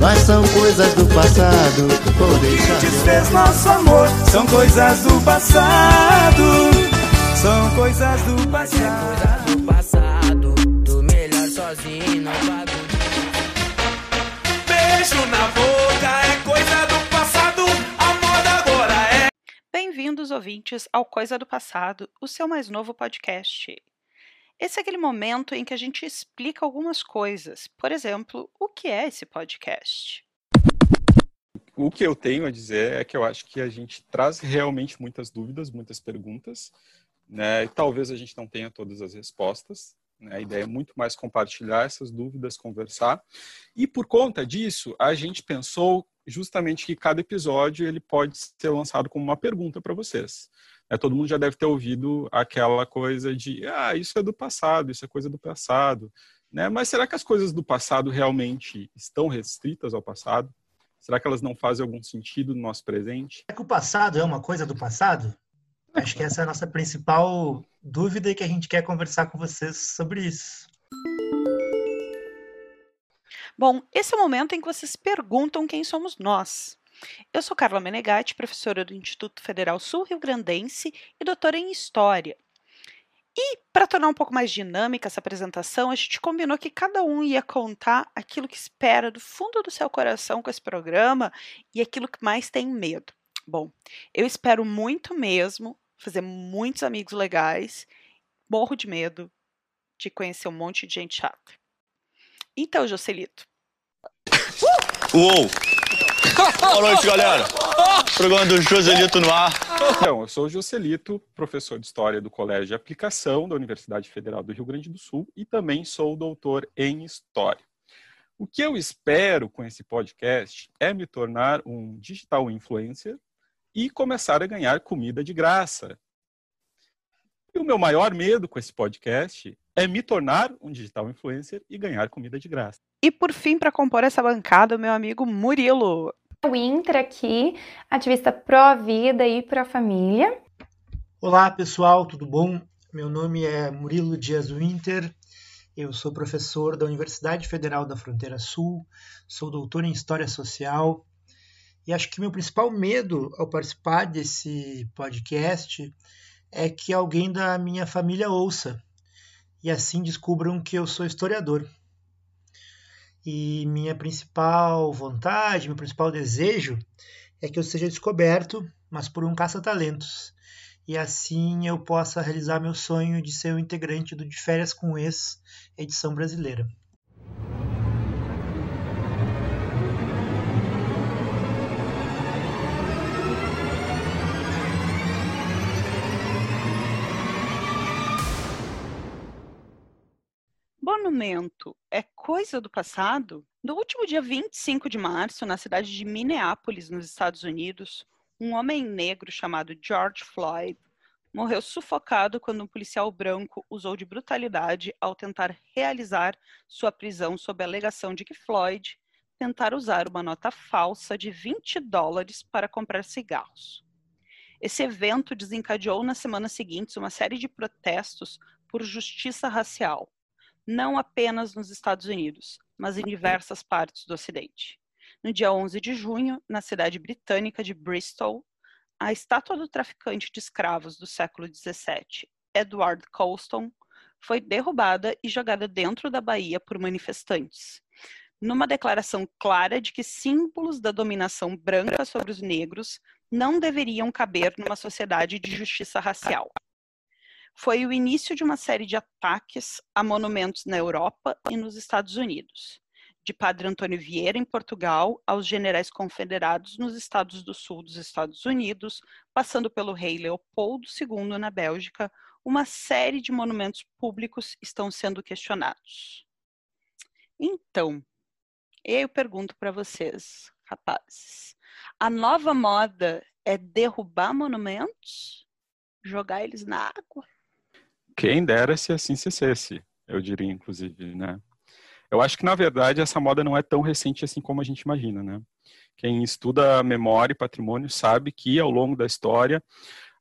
Mas são coisas do passado. Vou deixar. que desfez nosso amor são coisas do passado. São coisas do passado. do passado. Do melhor sozinho, não bagulho. Beijo na boca é coisa do passado. A moda agora é. Bem-vindos, ouvintes, ao Coisa do Passado, o seu mais novo podcast. Esse é aquele momento em que a gente explica algumas coisas. Por exemplo, o que é esse podcast? O que eu tenho a dizer é que eu acho que a gente traz realmente muitas dúvidas, muitas perguntas, né? E talvez a gente não tenha todas as respostas. Né? A ideia é muito mais compartilhar essas dúvidas, conversar. E por conta disso, a gente pensou justamente que cada episódio ele pode ser lançado como uma pergunta para vocês. É, todo mundo já deve ter ouvido aquela coisa de, ah, isso é do passado, isso é coisa do passado. Né? Mas será que as coisas do passado realmente estão restritas ao passado? Será que elas não fazem algum sentido no nosso presente? Será que o passado é uma coisa do passado? Acho que essa é a nossa principal dúvida e que a gente quer conversar com vocês sobre isso. Bom, esse é o momento em que vocês perguntam quem somos nós. Eu sou Carla Menegatti, professora do Instituto Federal Sul-Rio Grandense e doutora em História. E, para tornar um pouco mais dinâmica essa apresentação, a gente combinou que cada um ia contar aquilo que espera do fundo do seu coração com esse programa e aquilo que mais tem medo. Bom, eu espero muito mesmo fazer muitos amigos legais, morro de medo de conhecer um monte de gente chata. Então, Jocelito, Uou! Boa noite, galera. Programa do Joselito no ar. Então, eu sou o Jocelito, professor de História do Colégio de Aplicação da Universidade Federal do Rio Grande do Sul e também sou doutor em História. O que eu espero com esse podcast é me tornar um digital influencer e começar a ganhar comida de graça. E o meu maior medo com esse podcast é me tornar um digital influencer e ganhar comida de graça. E por fim, para compor essa bancada, o meu amigo Murilo. Winter aqui, ativista pró-vida e pró-família. Olá, pessoal, tudo bom? Meu nome é Murilo Dias Winter. Eu sou professor da Universidade Federal da Fronteira Sul, sou doutor em História Social e acho que meu principal medo ao participar desse podcast é que alguém da minha família ouça e assim descubram que eu sou historiador. E minha principal vontade, meu principal desejo é que eu seja descoberto, mas por um caça-talentos. E assim eu possa realizar meu sonho de ser um integrante do De Férias com Ex, edição brasileira. Monumento é coisa do passado? No último dia 25 de março, na cidade de Minneapolis, nos Estados Unidos, um homem negro chamado George Floyd morreu sufocado quando um policial branco usou de brutalidade ao tentar realizar sua prisão sob a alegação de que Floyd tentara usar uma nota falsa de 20 dólares para comprar cigarros. Esse evento desencadeou nas semanas seguintes uma série de protestos por justiça racial, não apenas nos Estados Unidos, mas em diversas partes do Ocidente. No dia 11 de junho, na cidade britânica de Bristol, a estátua do traficante de escravos do século XVII, Edward Colston, foi derrubada e jogada dentro da Bahia por manifestantes, numa declaração clara de que símbolos da dominação branca sobre os negros não deveriam caber numa sociedade de justiça racial foi o início de uma série de ataques a monumentos na Europa e nos Estados Unidos, de Padre Antônio Vieira, em Portugal, aos generais confederados nos estados do sul dos Estados Unidos, passando pelo rei Leopoldo II na Bélgica, uma série de monumentos públicos estão sendo questionados. Então, eu pergunto para vocês, rapazes, a nova moda é derrubar monumentos? Jogar eles na água? Quem dera se assim se cesse, eu diria, inclusive, né? Eu acho que, na verdade, essa moda não é tão recente assim como a gente imagina, né? Quem estuda memória e patrimônio sabe que, ao longo da história,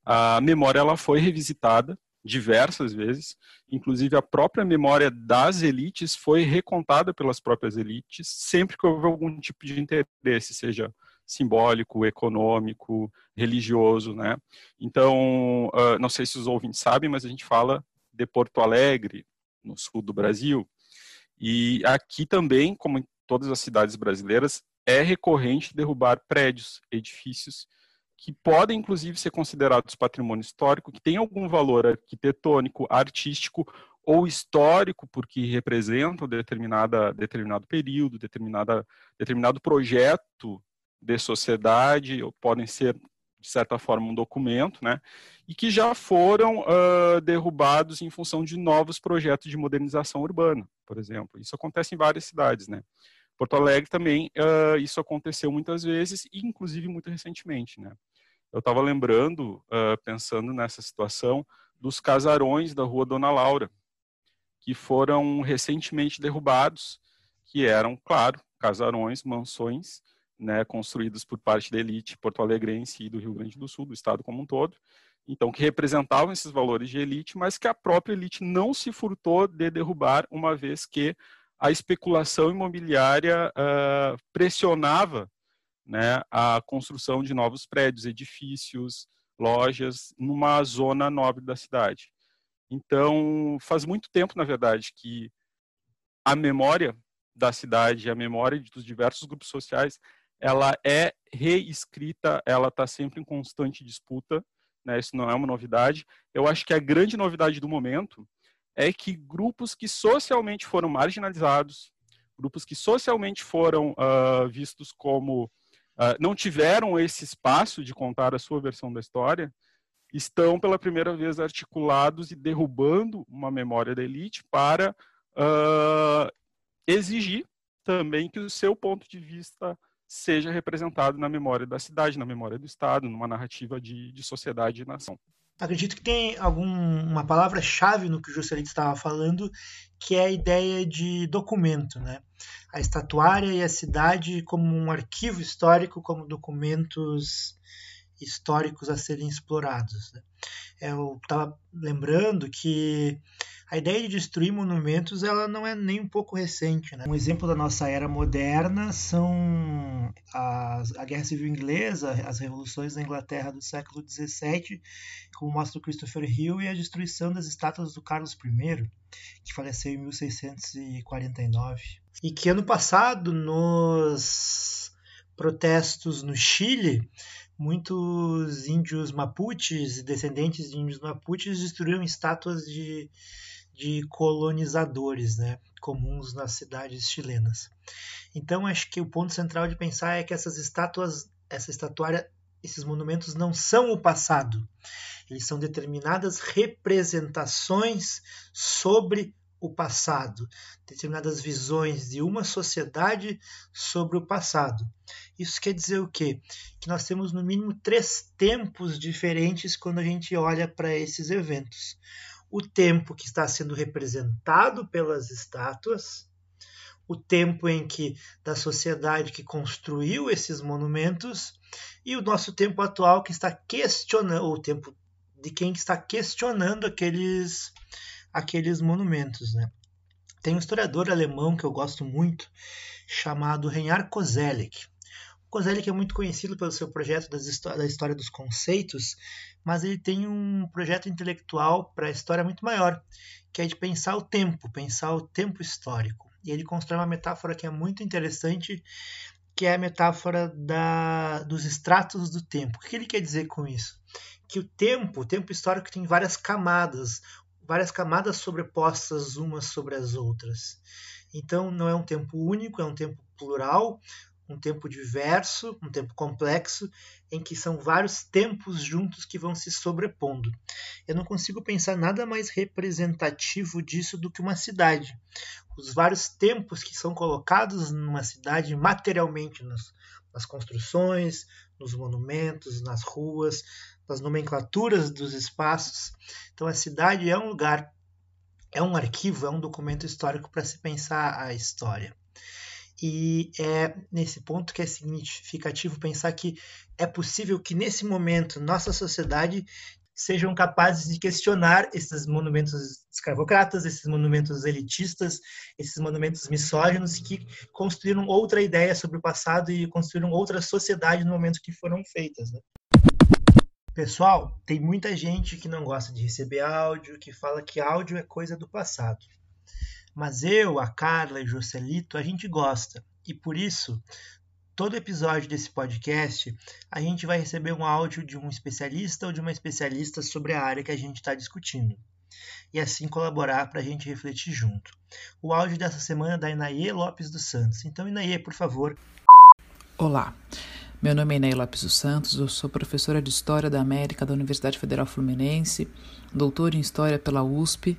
a memória ela foi revisitada diversas vezes, inclusive a própria memória das elites foi recontada pelas próprias elites sempre que houve algum tipo de interesse, seja simbólico, econômico, religioso, né? Então, uh, não sei se os ouvintes sabem, mas a gente fala de Porto Alegre, no sul do Brasil, e aqui também, como em todas as cidades brasileiras, é recorrente derrubar prédios, edifícios que podem inclusive ser considerados patrimônio histórico, que tem algum valor arquitetônico, artístico ou histórico, porque representam determinada, determinado período, determinada, determinado projeto de sociedade, ou podem ser, de certa forma, um documento, né? e que já foram uh, derrubados em função de novos projetos de modernização urbana, por exemplo. Isso acontece em várias cidades, né? Porto Alegre também, uh, isso aconteceu muitas vezes, e inclusive muito recentemente, né? Eu estava lembrando, uh, pensando nessa situação, dos casarões da Rua Dona Laura, que foram recentemente derrubados, que eram, claro, casarões, mansões, né, construídos por parte da elite porto-alegrense e do Rio Grande do Sul, do estado como um todo, então que representavam esses valores de elite, mas que a própria elite não se furtou de derrubar, uma vez que a especulação imobiliária uh, pressionava né, a construção de novos prédios, edifícios, lojas, numa zona nobre da cidade. Então, faz muito tempo, na verdade, que a memória da cidade, a memória dos diversos grupos sociais, ela é reescrita, ela está sempre em constante disputa, né? Isso não é uma novidade. Eu acho que a grande novidade do momento é que grupos que socialmente foram marginalizados, grupos que socialmente foram uh, vistos como uh, não tiveram esse espaço de contar a sua versão da história, estão pela primeira vez articulados e derrubando uma memória da elite para uh, exigir também que o seu ponto de vista seja representado na memória da cidade, na memória do Estado, numa narrativa de, de sociedade e nação. Acredito que tem alguma palavra-chave no que o Juscelino estava falando, que é a ideia de documento, né? A estatuária e a cidade como um arquivo histórico, como documentos históricos a serem explorados. Né? Eu estava lembrando que a ideia de destruir monumentos ela não é nem um pouco recente. Né? Um exemplo da nossa era moderna são as, a Guerra Civil Inglesa, as revoluções da Inglaterra do século XVII, como mostra o Christopher Hill, e a destruição das estátuas do Carlos I, que faleceu em 1649. E que ano passado, nos protestos no Chile, muitos índios mapuches descendentes de índios mapuches destruíram estátuas de de colonizadores, né, comuns nas cidades chilenas. Então acho que o ponto central de pensar é que essas estátuas, essa estatuária, esses monumentos não são o passado. Eles são determinadas representações sobre o passado, determinadas visões de uma sociedade sobre o passado. Isso quer dizer o quê? Que nós temos no mínimo três tempos diferentes quando a gente olha para esses eventos o tempo que está sendo representado pelas estátuas, o tempo em que da sociedade que construiu esses monumentos e o nosso tempo atual que está questionando o tempo de quem está questionando aqueles aqueles monumentos, né? Tem um historiador alemão que eu gosto muito chamado Reinhard Koselleck. Kozelek é muito conhecido pelo seu projeto da história dos conceitos, mas ele tem um projeto intelectual para a história muito maior, que é de pensar o tempo, pensar o tempo histórico. E ele constrói uma metáfora que é muito interessante, que é a metáfora da, dos estratos do tempo. O que ele quer dizer com isso? Que o tempo, o tempo histórico tem várias camadas, várias camadas sobrepostas umas sobre as outras. Então não é um tempo único, é um tempo plural, um tempo diverso, um tempo complexo, em que são vários tempos juntos que vão se sobrepondo. Eu não consigo pensar nada mais representativo disso do que uma cidade. Os vários tempos que são colocados numa cidade materialmente, nas, nas construções, nos monumentos, nas ruas, nas nomenclaturas dos espaços. Então a cidade é um lugar, é um arquivo, é um documento histórico para se pensar a história. E é nesse ponto que é significativo pensar que é possível que nesse momento nossa sociedade sejam capazes de questionar esses monumentos escravocratas, esses monumentos elitistas, esses monumentos misóginos que construíram outra ideia sobre o passado e construíram outra sociedade no momento que foram feitas. Né? Pessoal, tem muita gente que não gosta de receber áudio, que fala que áudio é coisa do passado. Mas eu, a Carla e o Joselito, a gente gosta. E por isso, todo episódio desse podcast, a gente vai receber um áudio de um especialista ou de uma especialista sobre a área que a gente está discutindo. E assim colaborar para a gente refletir junto. O áudio dessa semana é da Inaê Lopes dos Santos. Então, Inaê, por favor. Olá, meu nome é Inaê Lopes dos Santos, eu sou professora de História da América da Universidade Federal Fluminense, doutora em História pela USP,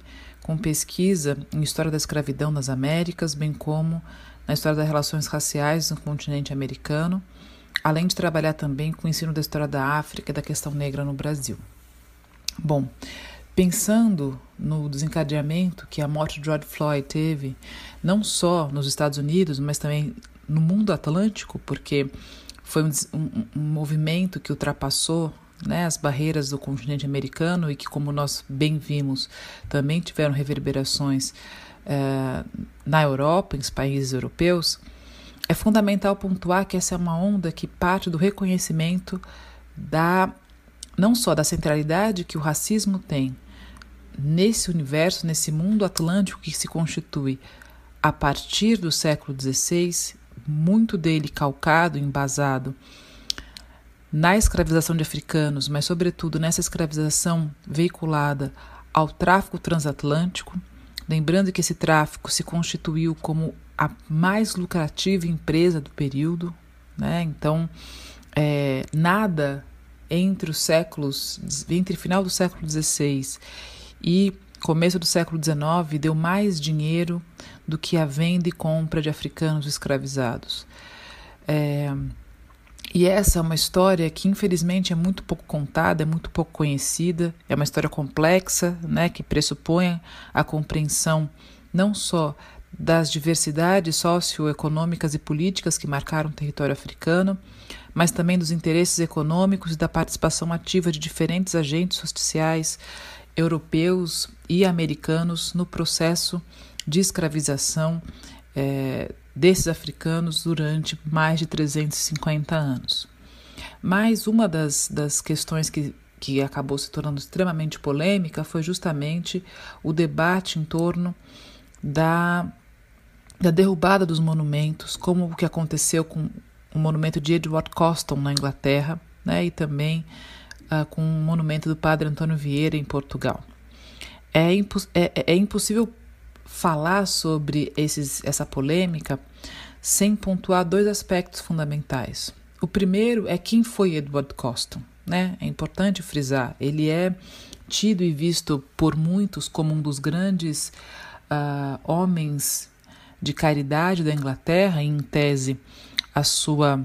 com pesquisa em História da Escravidão nas Américas, bem como na história das relações raciais no continente americano, além de trabalhar também com o ensino da história da África e da questão negra no Brasil. Bom, pensando no desencadeamento que a morte de George Floyd teve, não só nos Estados Unidos, mas também no mundo atlântico, porque foi um, um, um movimento que ultrapassou né, as barreiras do continente americano e que, como nós bem vimos, também tiveram reverberações eh, na Europa, em países europeus, é fundamental pontuar que essa é uma onda que parte do reconhecimento da não só da centralidade que o racismo tem nesse universo, nesse mundo atlântico que se constitui a partir do século XVI, muito dele calcado, embasado na escravização de africanos, mas sobretudo nessa escravização veiculada ao tráfico transatlântico, Lembrando que esse tráfico se constituiu como a mais lucrativa empresa do período, né? Então, é, nada entre os séculos, entre final do século XVI e começo do século XIX deu mais dinheiro do que a venda e compra de africanos escravizados. É, e essa é uma história que infelizmente é muito pouco contada, é muito pouco conhecida, é uma história complexa, né, que pressupõe a compreensão não só das diversidades socioeconômicas e políticas que marcaram o território africano, mas também dos interesses econômicos e da participação ativa de diferentes agentes sociais europeus e americanos no processo de escravização é, desses africanos durante mais de 350 anos. Mas uma das, das questões que, que acabou se tornando extremamente polêmica foi justamente o debate em torno da, da derrubada dos monumentos, como o que aconteceu com o monumento de Edward Coston na Inglaterra, né, e também uh, com o monumento do Padre Antônio Vieira em Portugal. É, imposs é, é impossível falar sobre esses, essa polêmica sem pontuar dois aspectos fundamentais. O primeiro é quem foi Edward Coston. Né? É importante frisar, ele é tido e visto por muitos como um dos grandes uh, homens de caridade da Inglaterra, em tese, a sua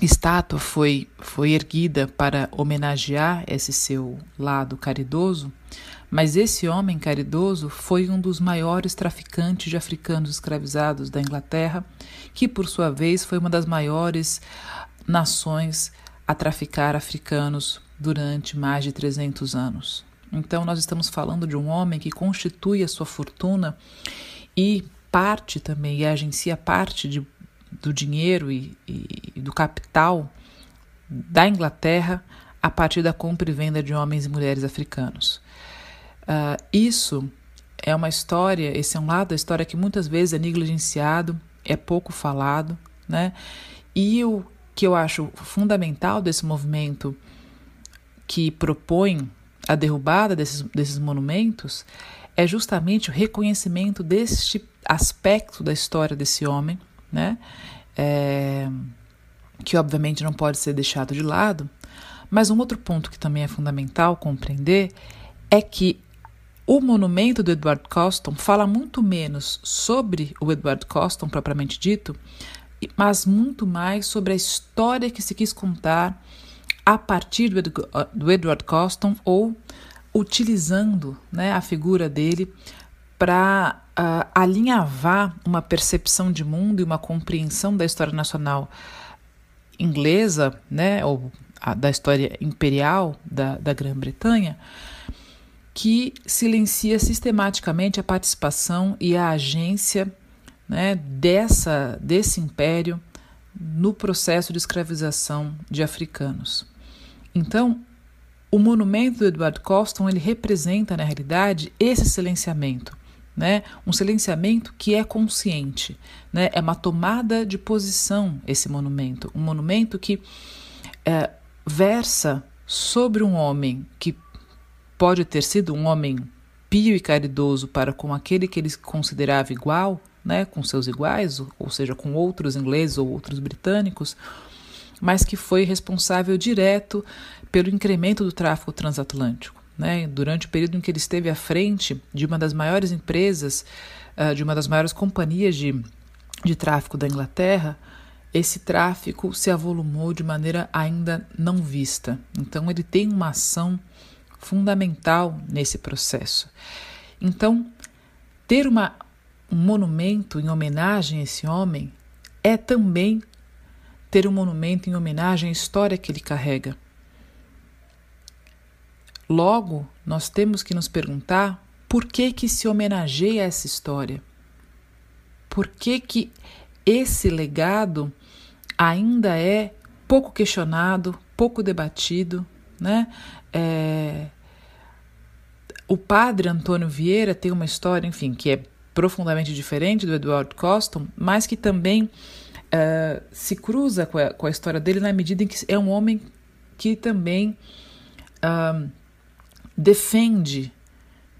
estátua foi, foi erguida para homenagear esse seu lado caridoso, mas esse homem caridoso foi um dos maiores traficantes de africanos escravizados da Inglaterra, que por sua vez foi uma das maiores nações a traficar africanos durante mais de 300 anos. Então, nós estamos falando de um homem que constitui a sua fortuna e parte também, e agencia parte de, do dinheiro e, e, e do capital da Inglaterra a partir da compra e venda de homens e mulheres africanos. Uh, isso é uma história, esse é um lado da história que muitas vezes é negligenciado, é pouco falado, né? E o que eu acho fundamental desse movimento que propõe a derrubada desses, desses monumentos é justamente o reconhecimento deste aspecto da história desse homem, né? É, que obviamente não pode ser deixado de lado. Mas um outro ponto que também é fundamental compreender é que o monumento do Edward Colston fala muito menos sobre o Edward Colston propriamente dito, mas muito mais sobre a história que se quis contar a partir do Edward Colston ou utilizando né, a figura dele para uh, ah, alinhavar uma percepção de mundo e uma compreensão da história nacional inglesa, né, ou da história imperial da, da Grã-Bretanha, que silencia sistematicamente a participação e a agência né, dessa, desse império no processo de escravização de africanos. Então, o monumento do Edward Colston ele representa, na realidade, esse silenciamento. Né? Um silenciamento que é consciente, né? É uma tomada de posição esse monumento, um monumento que é, versa sobre um homem que pode ter sido um homem pio e caridoso para com aquele que ele considerava igual, né, com seus iguais, ou seja, com outros ingleses ou outros britânicos, mas que foi responsável direto pelo incremento do tráfego transatlântico. Né? Durante o período em que ele esteve à frente de uma das maiores empresas, uh, de uma das maiores companhias de, de tráfego da Inglaterra, esse tráfico se avolumou de maneira ainda não vista. Então, ele tem uma ação fundamental nesse processo. Então, ter uma, um monumento em homenagem a esse homem é também ter um monumento em homenagem à história que ele carrega. Logo, nós temos que nos perguntar por que que se homenageia essa história? Por que que esse legado ainda é pouco questionado, pouco debatido, né? É... O padre Antônio Vieira tem uma história, enfim, que é profundamente diferente do Edward Coston, mas que também uh, se cruza com a, com a, história dele na medida em que é um homem que também uh, defende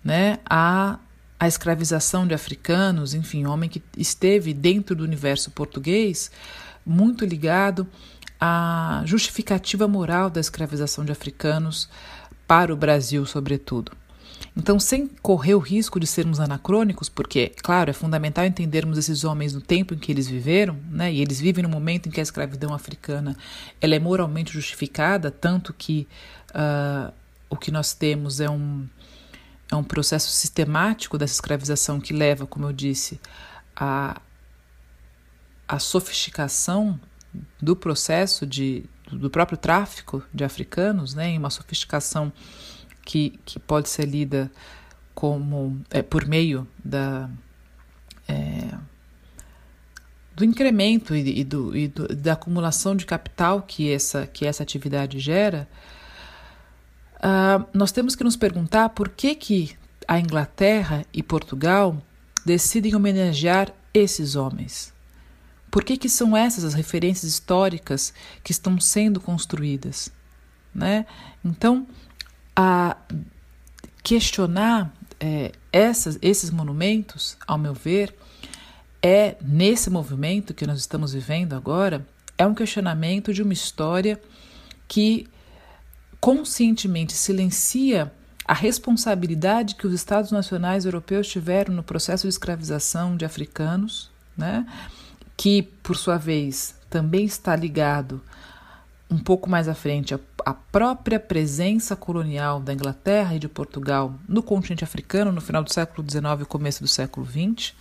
né, a, a escravização de africanos, enfim, homem que esteve dentro do universo português muito ligado à justificativa moral da escravização de africanos para o Brasil, sobretudo. Então, sem correr o risco de sermos anacrônicos, porque, claro, é fundamental entendermos esses homens no tempo em que eles viveram, né? E eles vivem no momento em que a escravidão africana ela é moralmente justificada, tanto que uh, o que nós temos é um, é um processo sistemático dessa escravização que leva, como eu disse, a, a sofisticação do processo de, do próprio tráfico de africanos, né? Em uma sofisticação que, que pode ser lida como é, por meio da é, do incremento e, e, do, e do, da acumulação de capital que essa, que essa atividade gera, uh, nós temos que nos perguntar por que, que a Inglaterra e Portugal decidem homenagear esses homens. Por que, que são essas as referências históricas que estão sendo construídas? Né? Então, a questionar é, essas, esses monumentos, ao meu ver, é nesse movimento que nós estamos vivendo agora, é um questionamento de uma história que conscientemente silencia a responsabilidade que os Estados nacionais europeus tiveram no processo de escravização de africanos, né? Que, por sua vez, também está ligado um pouco mais à frente a, própria presença colonial da Inglaterra e de Portugal no continente africano no final do século XIX e começo do século XX.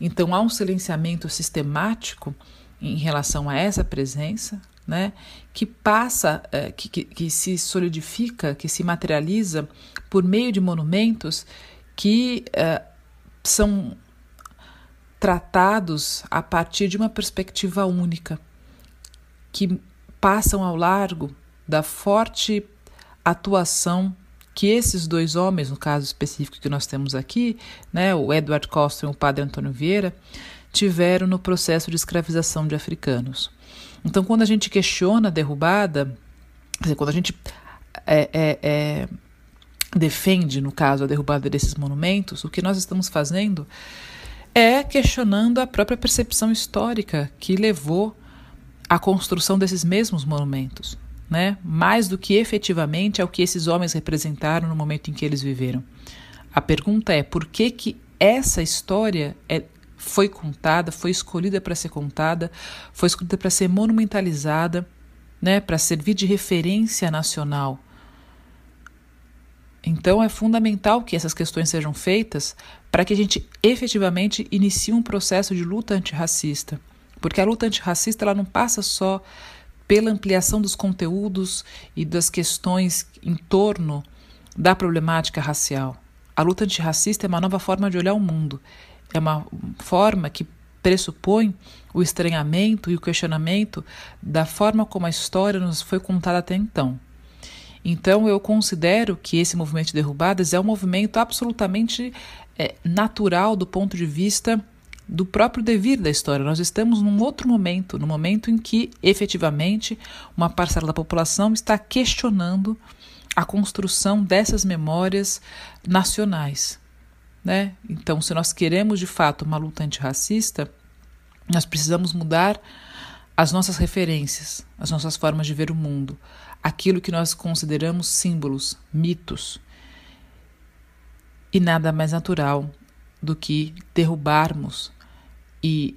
Então há um silenciamento sistemático em relação a essa presença, né, que passa, é, que, que, que se solidifica, que se materializa por meio de monumentos que é, são tratados a partir de uma perspectiva única, que passam ao largo da forte atuação que esses dois homens, no caso específico que nós temos aqui, né, o Edward Costa e o padre Antônio Vieira, tiveram no processo de escravização de africanos. Então, quando a gente questiona a derrubada, dizer, quando a gente é, é, é, defende, no caso, a derrubada desses monumentos, o que nós estamos fazendo é questionando a própria percepção histórica que levou a construção desses mesmos monumentos, né? mais do que efetivamente é o que esses homens representaram no momento em que eles viveram. A pergunta é por que, que essa história é, foi contada, foi escolhida para ser contada, foi escolhida para ser monumentalizada, né? para servir de referência nacional. Então é fundamental que essas questões sejam feitas para que a gente efetivamente inicie um processo de luta antirracista porque a luta antirracista ela não passa só pela ampliação dos conteúdos e das questões em torno da problemática racial. A luta antirracista é uma nova forma de olhar o mundo. É uma forma que pressupõe o estranhamento e o questionamento da forma como a história nos foi contada até então. Então, eu considero que esse movimento de derrubadas é um movimento absolutamente é, natural do ponto de vista do próprio devir da história. Nós estamos num outro momento, no momento em que, efetivamente, uma parcela da população está questionando a construção dessas memórias nacionais. Né? Então, se nós queremos de fato uma luta antirracista, nós precisamos mudar as nossas referências, as nossas formas de ver o mundo, aquilo que nós consideramos símbolos, mitos. E nada mais natural do que derrubarmos e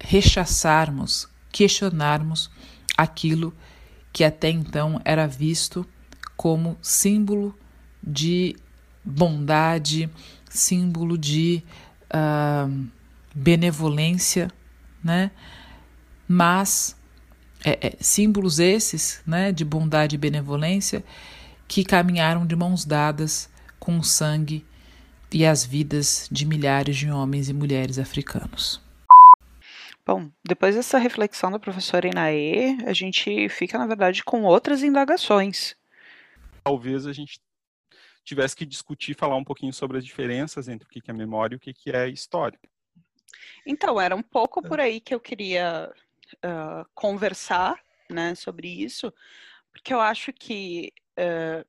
rechaçarmos, questionarmos aquilo que até então era visto como símbolo de bondade, símbolo de uh, benevolência, né? Mas é, é, símbolos esses, né, de bondade e benevolência, que caminharam de mãos dadas com o sangue e as vidas de milhares de homens e mulheres africanos. Bom, depois dessa reflexão da professora Inaê, a gente fica, na verdade, com outras indagações talvez a gente tivesse que discutir, falar um pouquinho sobre as diferenças entre o que é memória e o que é história. Então, era um pouco por aí que eu queria uh, conversar né, sobre isso, porque eu acho que uh,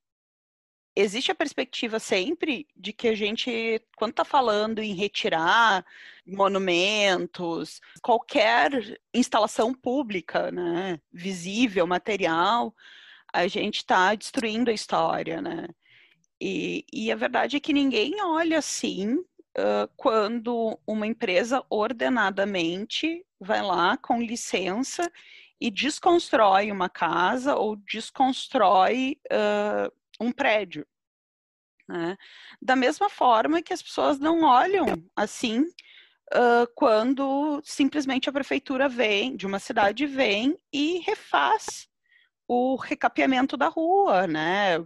existe a perspectiva sempre de que a gente, quando está falando em retirar monumentos, qualquer instalação pública, né, visível, material, a gente está destruindo a história, né? E, e, a verdade é que ninguém olha assim quando uma empresa ordenadamente vai lá com licença e desconstrói uma casa ou desconstrói uh, um prédio. Né? Da mesma forma que as pessoas não olham assim uh, quando simplesmente a prefeitura vem, de uma cidade vem e refaz o recapeamento da rua, né?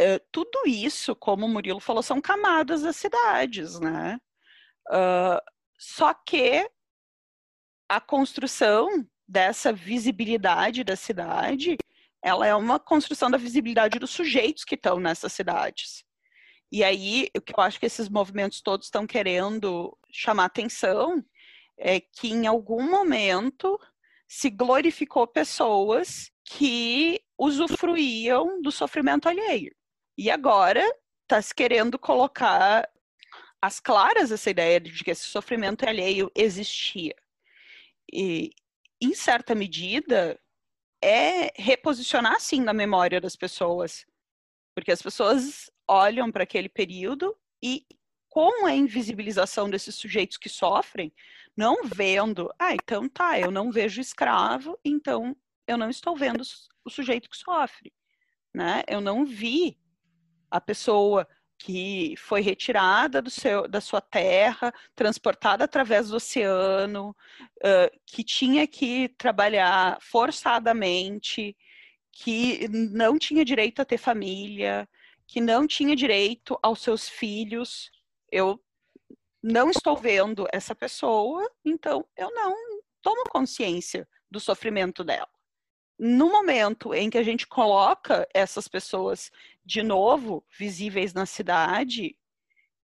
É, tudo isso, como o Murilo falou, são camadas das cidades, né? Uh, só que a construção dessa visibilidade da cidade, ela é uma construção da visibilidade dos sujeitos que estão nessas cidades. E aí, o que eu acho que esses movimentos todos estão querendo chamar atenção é que em algum momento se glorificou pessoas que usufruíam do sofrimento alheio. E agora está se querendo colocar às claras essa ideia de que esse sofrimento alheio existia. E, em certa medida, é reposicionar, sim, na memória das pessoas. Porque as pessoas olham para aquele período e, com a invisibilização desses sujeitos que sofrem, não vendo, ah, então tá, eu não vejo escravo, então eu não estou vendo o sujeito que sofre, né? Eu não vi a pessoa que foi retirada seu, da sua terra, transportada através do oceano, uh, que tinha que trabalhar forçadamente, que não tinha direito a ter família, que não tinha direito aos seus filhos. Eu não estou vendo essa pessoa, então eu não tomo consciência do sofrimento dela no momento em que a gente coloca essas pessoas de novo visíveis na cidade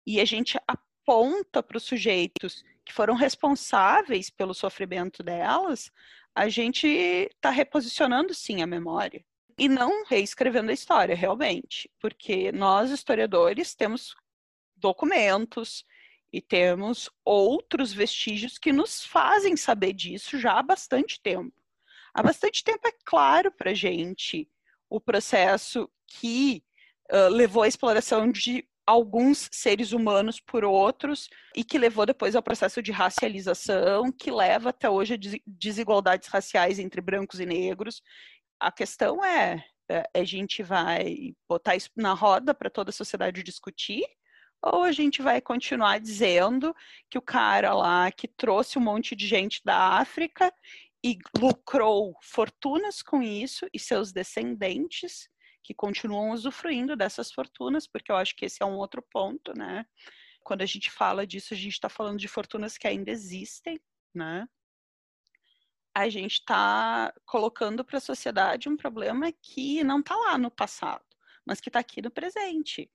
e a gente aponta para os sujeitos que foram responsáveis pelo sofrimento delas, a gente está reposicionando sim a memória. E não reescrevendo a história realmente, porque nós historiadores temos documentos e temos outros vestígios que nos fazem saber disso já há bastante tempo. Há bastante tempo é claro para gente o processo que levou à exploração de alguns seres humanos por outros e que levou depois ao processo de racialização, que leva até hoje a desigualdades raciais entre brancos e negros. A questão é, é a gente vai botar isso na roda para toda a sociedade discutir ou a gente vai continuar dizendo que o cara lá que trouxe um monte de gente da África e lucrou fortunas com isso e seus descendentes que continuam usufruindo dessas fortunas, porque eu acho que esse é um outro ponto, né? Quando a gente fala disso, a gente está falando de fortunas que ainda existem, né? A gente está colocando para a sociedade um problema que não está lá no passado, mas que está aqui no presente.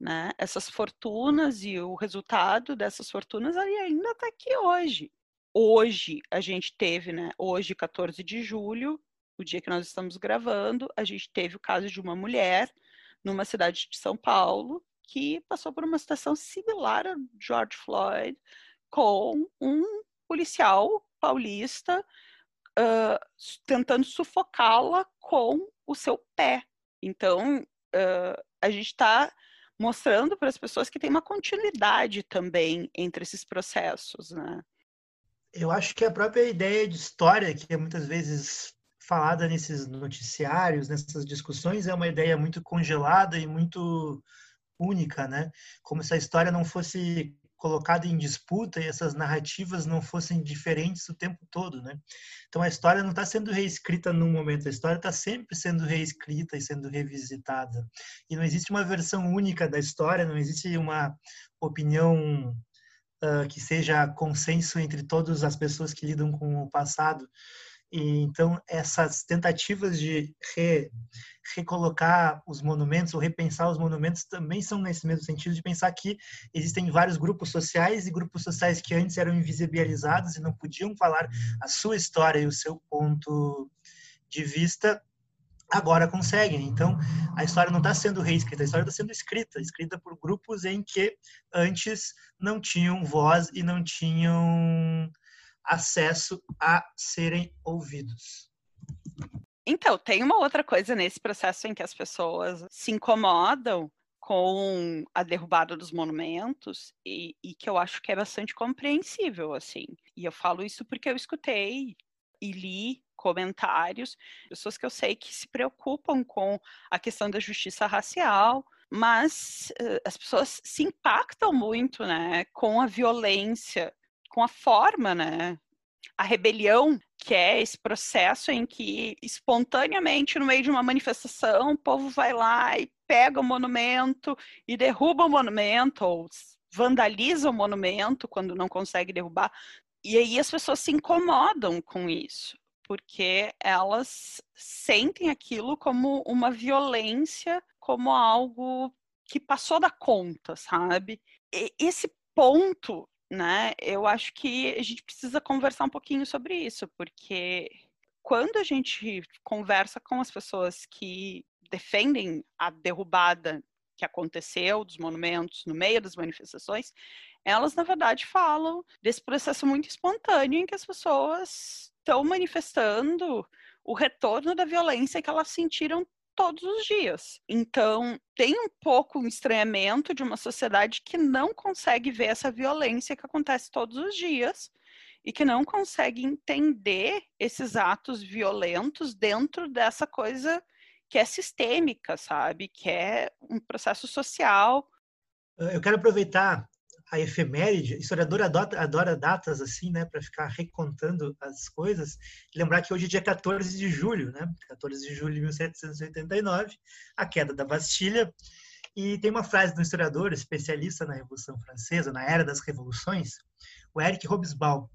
Né? Essas fortunas e o resultado dessas fortunas ainda está aqui hoje. Hoje a gente teve, né? Hoje, 14 de julho, o dia que nós estamos gravando, a gente teve o caso de uma mulher numa cidade de São Paulo que passou por uma situação similar a George Floyd, com um policial paulista uh, tentando sufocá-la com o seu pé. Então, uh, a gente está mostrando para as pessoas que tem uma continuidade também entre esses processos, né? Eu acho que a própria ideia de história, que muitas vezes falada nesses noticiários, nessas discussões, é uma ideia muito congelada e muito única, né? Como se a história não fosse colocada em disputa e essas narrativas não fossem diferentes o tempo todo, né? Então a história não está sendo reescrita num momento, a história está sempre sendo reescrita e sendo revisitada. E não existe uma versão única da história, não existe uma opinião uh, que seja consenso entre todas as pessoas que lidam com o passado. E, então, essas tentativas de re, recolocar os monumentos ou repensar os monumentos também são nesse mesmo sentido de pensar que existem vários grupos sociais e grupos sociais que antes eram invisibilizados e não podiam falar a sua história e o seu ponto de vista agora conseguem. Então, a história não está sendo reescrita, a história está sendo escrita, escrita por grupos em que antes não tinham voz e não tinham acesso a serem ouvidos. Então, tem uma outra coisa nesse processo em que as pessoas se incomodam com a derrubada dos monumentos e, e, que eu acho que é bastante compreensível, assim. E eu falo isso porque eu escutei e li comentários, pessoas que eu sei que se preocupam com a questão da justiça racial, mas uh, as pessoas se impactam muito, né, com a violência com a forma, né? A rebelião, que é esse processo em que espontaneamente, no meio de uma manifestação, o povo vai lá e pega o monumento e derruba o monumento, ou vandaliza o monumento quando não consegue derrubar. E aí as pessoas se incomodam com isso, porque elas sentem aquilo como uma violência, como algo que passou da conta, sabe? E esse ponto né? Eu acho que a gente precisa conversar um pouquinho sobre isso, porque quando a gente conversa com as pessoas que defendem a derrubada que aconteceu dos monumentos no meio das manifestações, elas na verdade falam desse processo muito espontâneo em que as pessoas estão manifestando o retorno da violência que elas sentiram todos os dias. Então, tem um pouco um estranhamento de uma sociedade que não consegue ver essa violência que acontece todos os dias e que não consegue entender esses atos violentos dentro dessa coisa que é sistêmica, sabe? Que é um processo social. Eu quero aproveitar a efeméride, historiador adora, adora datas assim, né, para ficar recontando as coisas. Lembrar que hoje é dia 14 de julho, né, 14 de julho de 1789, a queda da Bastilha. E tem uma frase do historiador, especialista na Revolução Francesa, na era das revoluções, o Eric Hobsbawm.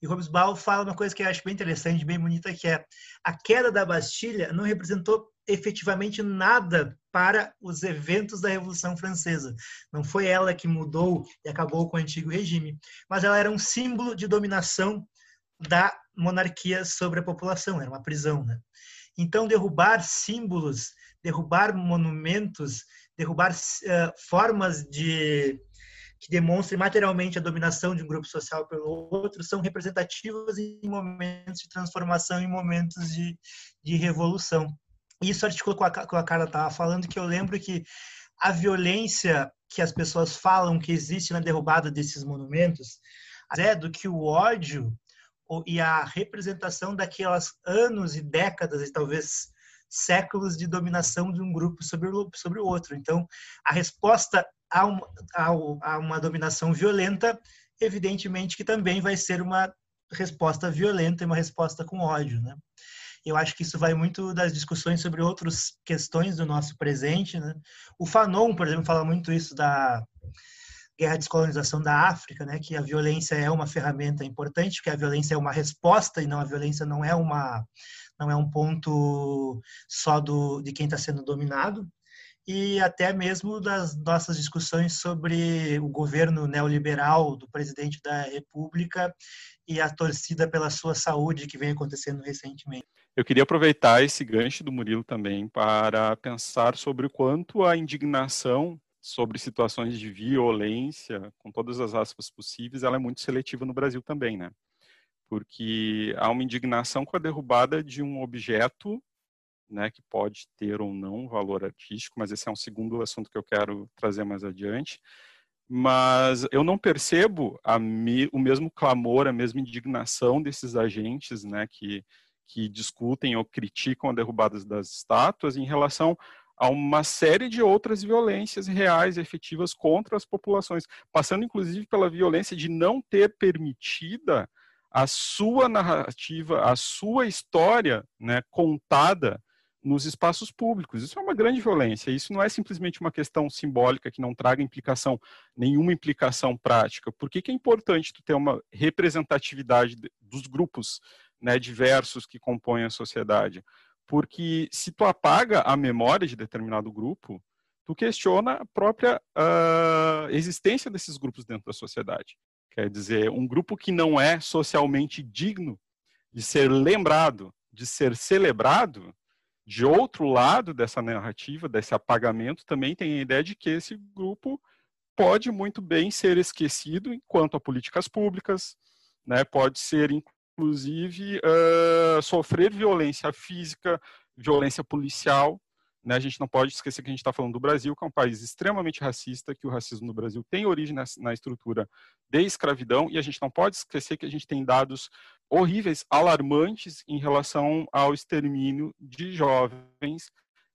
E Hobsbawm fala uma coisa que eu acho bem interessante, bem bonita, que é a queda da Bastilha não representou efetivamente nada para os eventos da Revolução Francesa. Não foi ela que mudou e acabou com o antigo regime, mas ela era um símbolo de dominação da monarquia sobre a população, era uma prisão. Né? Então, derrubar símbolos, derrubar monumentos, derrubar uh, formas de que demonstrem materialmente a dominação de um grupo social pelo outro são representativas em momentos de transformação, em momentos de, de revolução isso articula com a, com a estava falando, que eu lembro que a violência que as pessoas falam que existe na derrubada desses monumentos é do que o ódio e a representação daquelas anos e décadas e talvez séculos de dominação de um grupo sobre o, sobre o outro. Então, a resposta a, um, a, a uma dominação violenta, evidentemente que também vai ser uma resposta violenta e uma resposta com ódio, né? Eu acho que isso vai muito das discussões sobre outras questões do nosso presente, né? O Fanon, por exemplo, fala muito isso da guerra de descolonização da África, né? Que a violência é uma ferramenta importante, porque a violência é uma resposta e não a violência não é uma não é um ponto só do de quem está sendo dominado e até mesmo das nossas discussões sobre o governo neoliberal do presidente da República e a torcida pela sua saúde que vem acontecendo recentemente. Eu queria aproveitar esse gancho do Murilo também para pensar sobre o quanto a indignação sobre situações de violência, com todas as aspas possíveis, ela é muito seletiva no Brasil também, né? Porque há uma indignação com a derrubada de um objeto né, que pode ter ou não valor artístico, mas esse é um segundo assunto que eu quero trazer mais adiante. Mas eu não percebo me, o mesmo clamor, a mesma indignação desses agentes, né, que, que discutem ou criticam a derrubada das estátuas em relação a uma série de outras violências reais, efetivas contra as populações, passando inclusive pela violência de não ter permitida a sua narrativa, a sua história, né, contada nos espaços públicos. Isso é uma grande violência. Isso não é simplesmente uma questão simbólica que não traga implicação, nenhuma implicação prática. Por que, que é importante tu ter uma representatividade dos grupos né, diversos que compõem a sociedade? Porque se tu apaga a memória de determinado grupo, tu questiona a própria uh, existência desses grupos dentro da sociedade. Quer dizer, um grupo que não é socialmente digno de ser lembrado, de ser celebrado, de outro lado dessa narrativa, desse apagamento, também tem a ideia de que esse grupo pode muito bem ser esquecido enquanto a políticas públicas, né, pode ser inclusive uh, sofrer violência física, violência policial. Né? A gente não pode esquecer que a gente está falando do Brasil, que é um país extremamente racista, que o racismo no Brasil tem origem na, na estrutura de escravidão, e a gente não pode esquecer que a gente tem dados horríveis, alarmantes em relação ao extermínio de jovens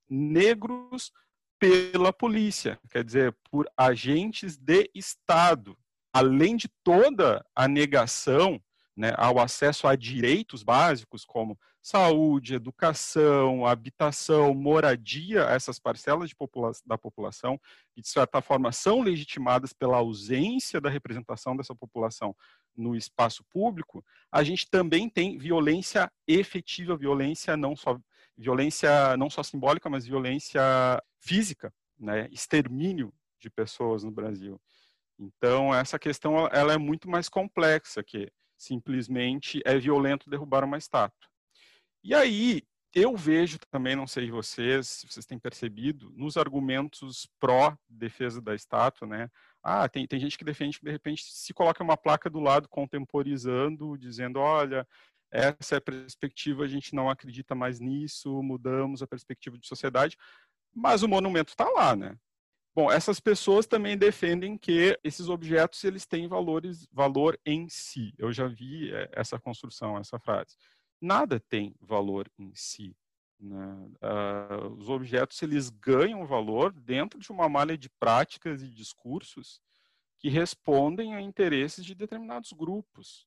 negros pela polícia, quer dizer, por agentes de Estado. Além de toda a negação né, ao acesso a direitos básicos como saúde, educação, habitação, moradia, essas parcelas popula da população, que de certa forma são legitimadas pela ausência da representação dessa população no espaço público, a gente também tem violência efetiva, violência não só violência não só simbólica, mas violência física, né? extermínio de pessoas no Brasil. Então essa questão ela é muito mais complexa que simplesmente é violento derrubar uma estátua. E aí eu vejo também, não sei vocês, se vocês têm percebido, nos argumentos pró defesa da estátua, né? Ah, tem, tem gente que defende que de repente se coloca uma placa do lado contemporizando, dizendo, olha, essa é a perspectiva, a gente não acredita mais nisso, mudamos a perspectiva de sociedade, mas o monumento está lá, né? Bom, essas pessoas também defendem que esses objetos eles têm valores, valor em si. Eu já vi eh, essa construção, essa frase. Nada tem valor em si. Né? Uh, os objetos eles ganham valor dentro de uma malha de práticas e discursos que respondem a interesses de determinados grupos.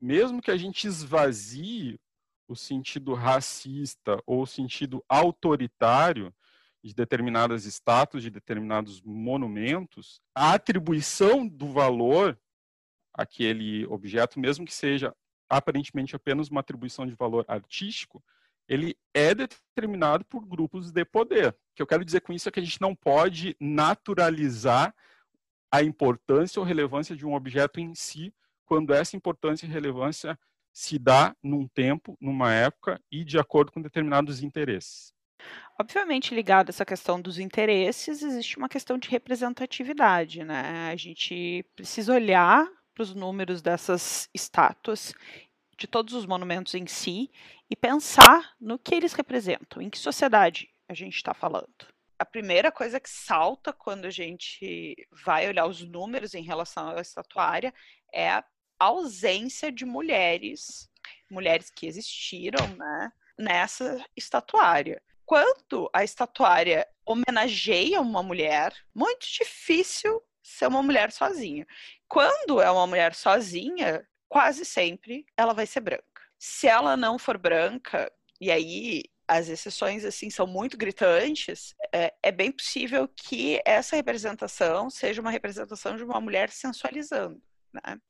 Mesmo que a gente esvazie o sentido racista ou o sentido autoritário de determinadas estátuas, de determinados monumentos, a atribuição do valor àquele objeto, mesmo que seja aparentemente apenas uma atribuição de valor artístico, ele é determinado por grupos de poder. O que eu quero dizer com isso é que a gente não pode naturalizar a importância ou relevância de um objeto em si, quando essa importância e relevância se dá num tempo, numa época e de acordo com determinados interesses. Obviamente, ligado a essa questão dos interesses, existe uma questão de representatividade, né? A gente precisa olhar para os números dessas estátuas de todos os monumentos em si e pensar no que eles representam, em que sociedade a gente está falando. A primeira coisa que salta quando a gente vai olhar os números em relação à estatuária é a ausência de mulheres, mulheres que existiram, né, nessa estatuária. Quando a estatuária homenageia uma mulher, muito difícil ser uma mulher sozinha. Quando é uma mulher sozinha, quase sempre ela vai ser branca. Se ela não for branca, e aí as exceções assim são muito gritantes, é, é, bem possível que essa representação seja uma representação de uma mulher sensualizando. Né?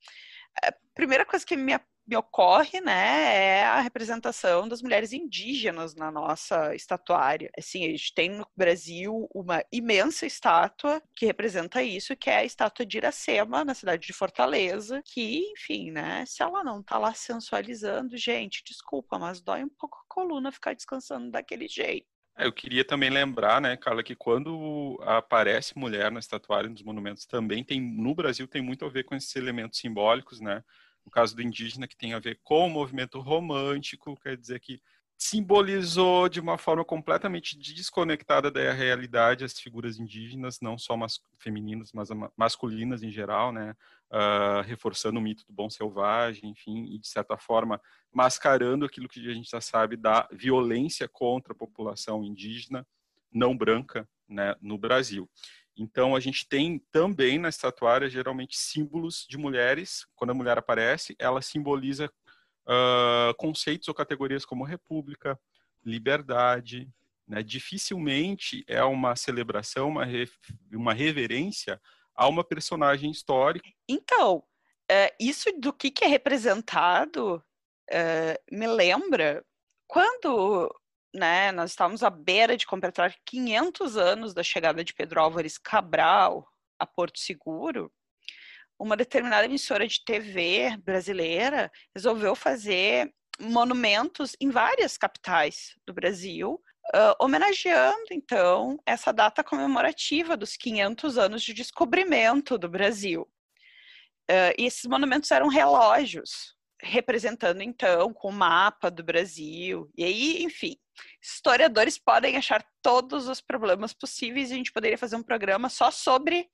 A primeira coisa que me me ocorre, né, é a representação das mulheres indígenas na nossa estatuária. Assim, a gente tem no Brasil uma imensa estátua que representa isso, que é a estátua de Iracema, na cidade de Fortaleza, que, enfim, né, se ela não tá lá sensualizando, gente, desculpa, mas dói um pouco a coluna ficar descansando daquele jeito. É, eu queria também lembrar, né, Carla, que quando aparece mulher na estatuária nos monumentos também tem no Brasil tem muito a ver com esses elementos simbólicos, né? No caso do indígena, que tem a ver com o movimento romântico, quer dizer que simbolizou de uma forma completamente desconectada da realidade as figuras indígenas, não só mas, femininas, mas masculinas em geral, né? Uh, reforçando o mito do bom selvagem, enfim, e de certa forma mascarando aquilo que a gente já sabe da violência contra a população indígena não branca né, no Brasil. Então, a gente tem também na estatuária, geralmente, símbolos de mulheres. Quando a mulher aparece, ela simboliza uh, conceitos ou categorias como república, liberdade. Né? Dificilmente é uma celebração, uma, uma reverência a uma personagem histórica. Então, é, isso do que, que é representado é, me lembra quando né, nós estávamos à beira de completar 500 anos da chegada de Pedro Álvares Cabral a Porto Seguro, uma determinada emissora de TV brasileira resolveu fazer monumentos em várias capitais do Brasil, uh, homenageando então essa data comemorativa dos 500 anos de descobrimento do Brasil. Uh, e esses monumentos eram relógios, representando então com o mapa do Brasil. E aí, enfim, historiadores podem achar todos os problemas possíveis e a gente poderia fazer um programa só sobre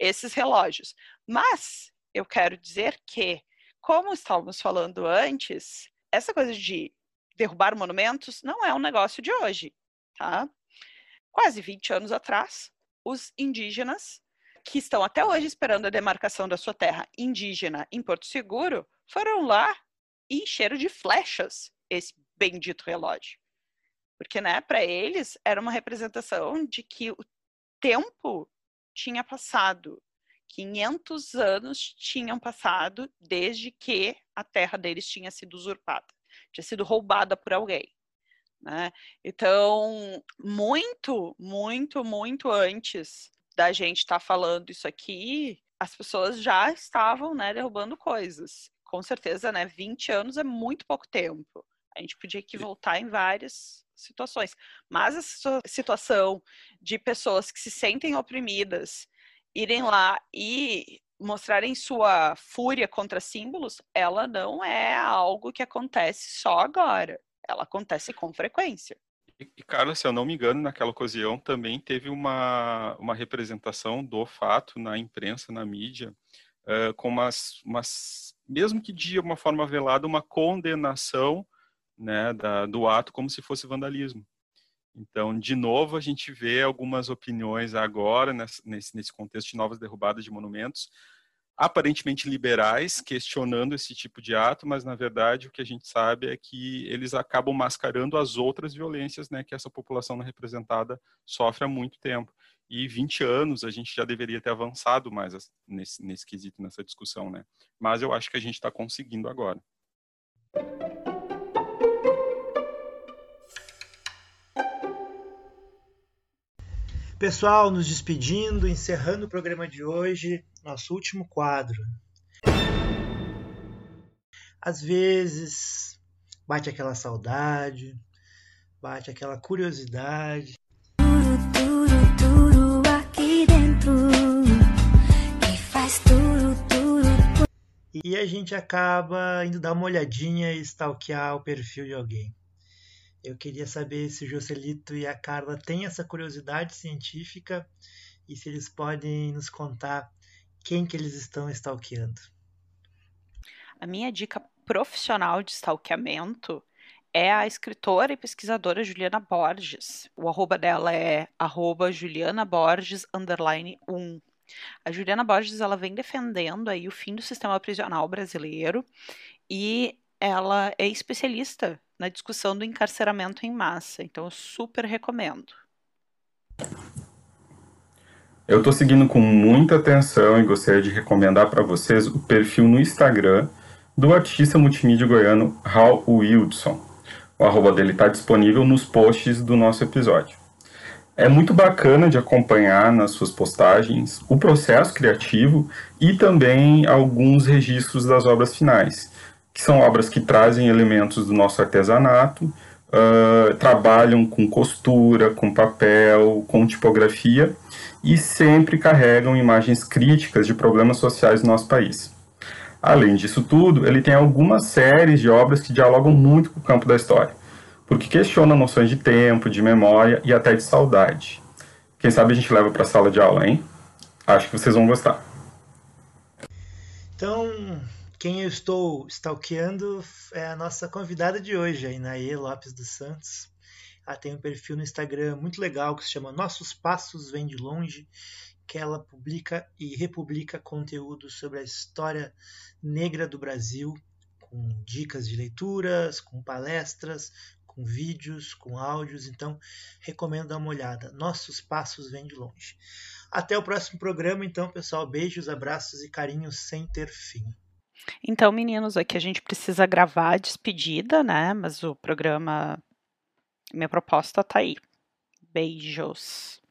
esses relógios. Mas eu quero dizer que, como estávamos falando antes, essa coisa de derrubar monumentos não é um negócio de hoje, tá? Quase 20 anos atrás, os indígenas que estão até hoje esperando a demarcação da sua terra indígena em Porto Seguro foram lá e encheram de flechas esse bendito relógio. Porque, né, para eles era uma representação de que o tempo tinha passado. 500 anos tinham passado desde que a terra deles tinha sido usurpada, tinha sido roubada por alguém. Né? Então, muito, muito, muito antes da gente estar tá falando isso aqui, as pessoas já estavam né, derrubando coisas com certeza, né, 20 anos é muito pouco tempo. A gente podia que voltar em várias situações. Mas essa situação de pessoas que se sentem oprimidas irem lá e mostrarem sua fúria contra símbolos, ela não é algo que acontece só agora. Ela acontece com frequência. E, Carla, se eu não me engano, naquela ocasião também teve uma, uma representação do fato na imprensa, na mídia, uh, com umas, umas mesmo que de uma forma velada, uma condenação né, da, do ato como se fosse vandalismo. Então, de novo, a gente vê algumas opiniões agora, nesse, nesse contexto de novas derrubadas de monumentos, aparentemente liberais, questionando esse tipo de ato, mas, na verdade, o que a gente sabe é que eles acabam mascarando as outras violências né, que essa população não representada sofre há muito tempo e 20 anos a gente já deveria ter avançado mais nesse, nesse quesito, nessa discussão, né? Mas eu acho que a gente está conseguindo agora. Pessoal, nos despedindo, encerrando o programa de hoje, nosso último quadro. Às vezes bate aquela saudade, bate aquela curiosidade E a gente acaba indo dar uma olhadinha e stalkear o perfil de alguém. Eu queria saber se o Joselito e a Carla têm essa curiosidade científica e se eles podem nos contar quem que eles estão stalkeando. A minha dica profissional de stalkeamento é a escritora e pesquisadora Juliana Borges. O arroba dela é arroba Juliana Borges, underline 1. A Juliana Borges ela vem defendendo aí o fim do sistema prisional brasileiro e ela é especialista na discussão do encarceramento em massa, então eu super recomendo. Eu estou seguindo com muita atenção e gostaria de recomendar para vocês o perfil no Instagram do artista multimídia goiano Raul Wildson. O arroba dele está disponível nos posts do nosso episódio. É muito bacana de acompanhar nas suas postagens o processo criativo e também alguns registros das obras finais, que são obras que trazem elementos do nosso artesanato, uh, trabalham com costura, com papel, com tipografia e sempre carregam imagens críticas de problemas sociais do nosso país. Além disso tudo, ele tem algumas séries de obras que dialogam muito com o campo da história porque questiona noções de tempo, de memória e até de saudade. Quem sabe a gente leva para a sala de aula, hein? Acho que vocês vão gostar. Então, quem eu estou stalkeando é a nossa convidada de hoje, a Inaê Lopes dos Santos. Ela tem um perfil no Instagram muito legal que se chama Nossos Passos Vêm de Longe, que ela publica e republica conteúdo sobre a história negra do Brasil, com dicas de leituras, com palestras, com vídeos, com áudios, então recomendo dar uma olhada. Nossos passos vêm de longe. Até o próximo programa, então, pessoal. Beijos, abraços e carinhos sem ter fim. Então, meninos, aqui a gente precisa gravar a despedida, né? Mas o programa, minha proposta tá aí. Beijos.